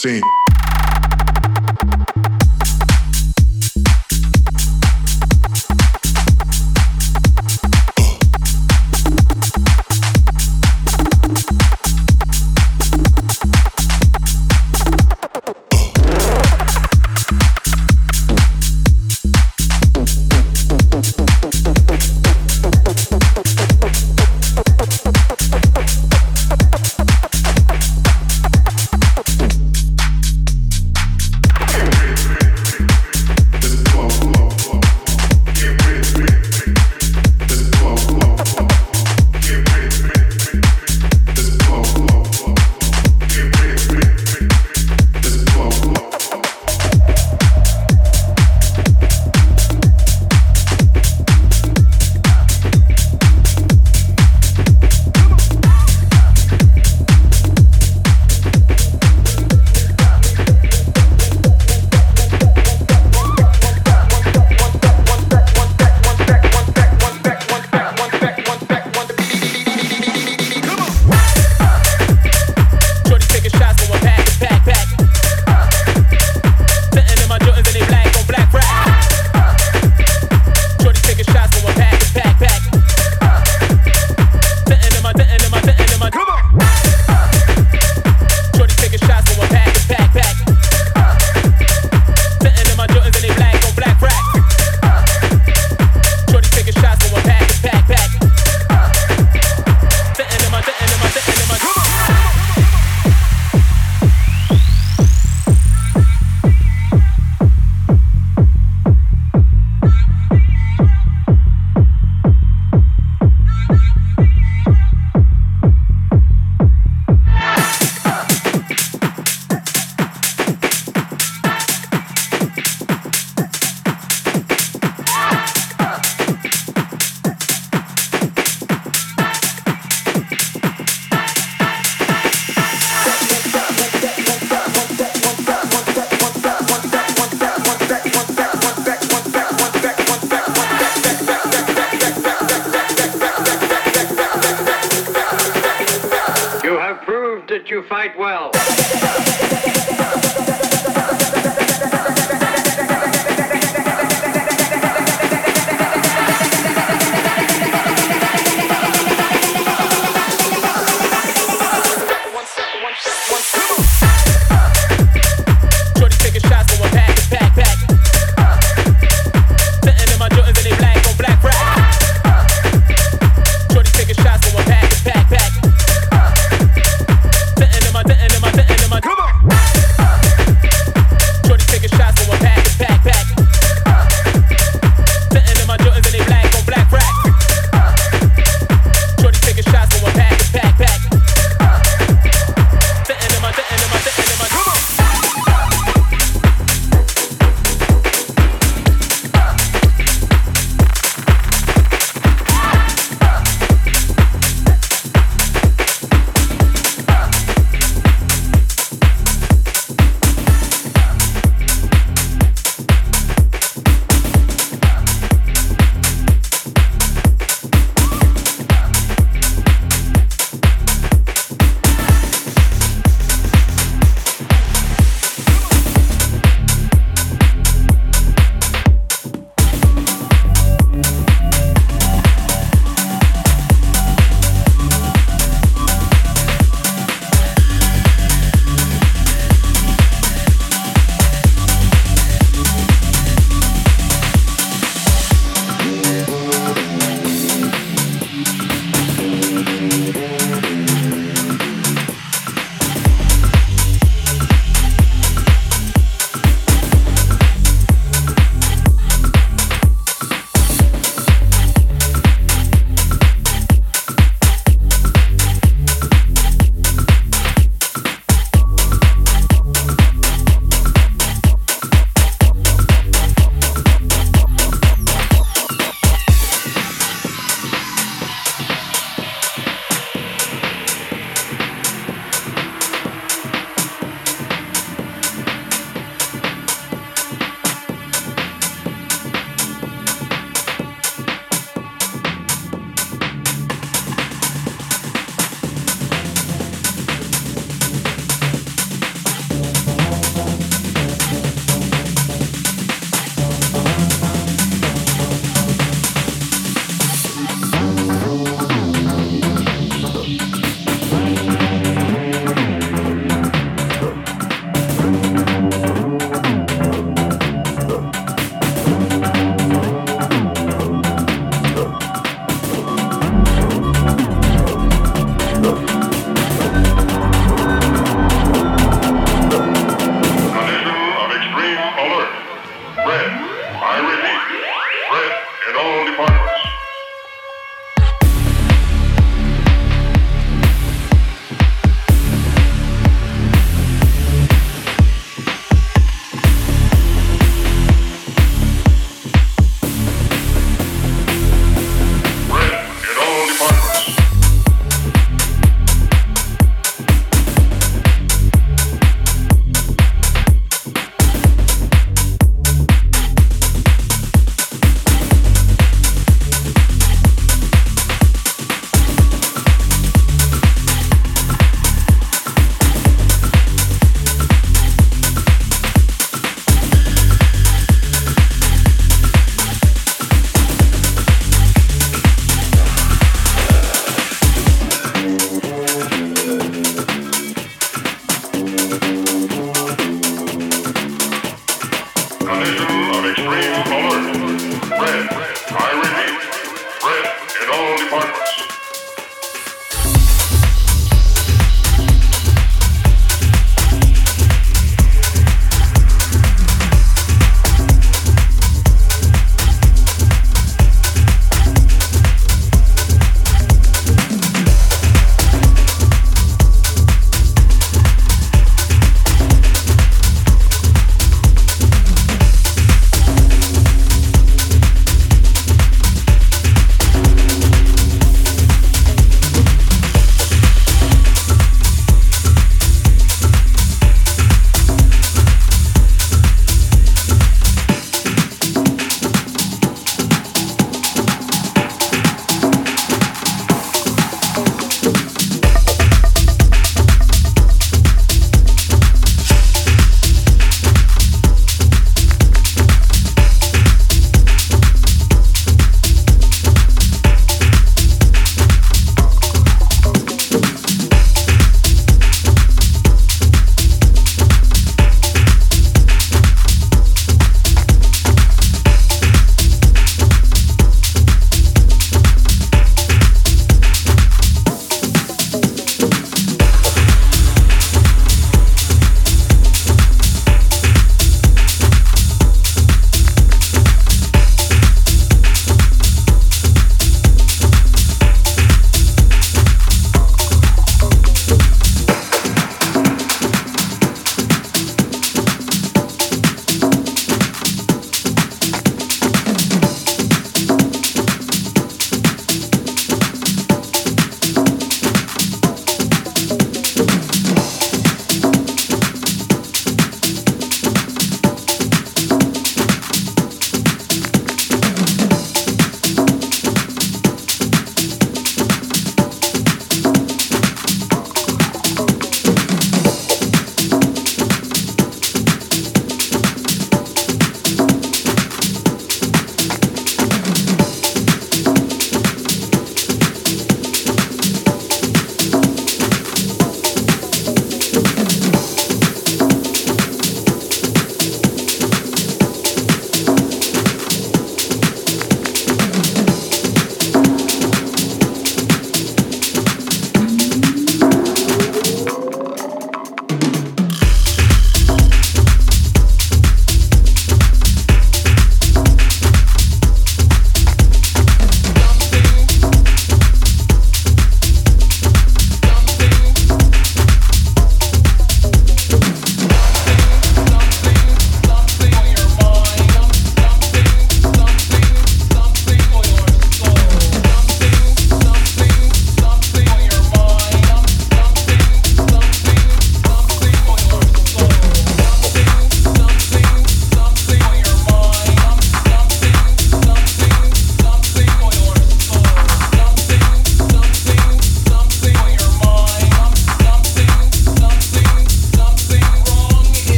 something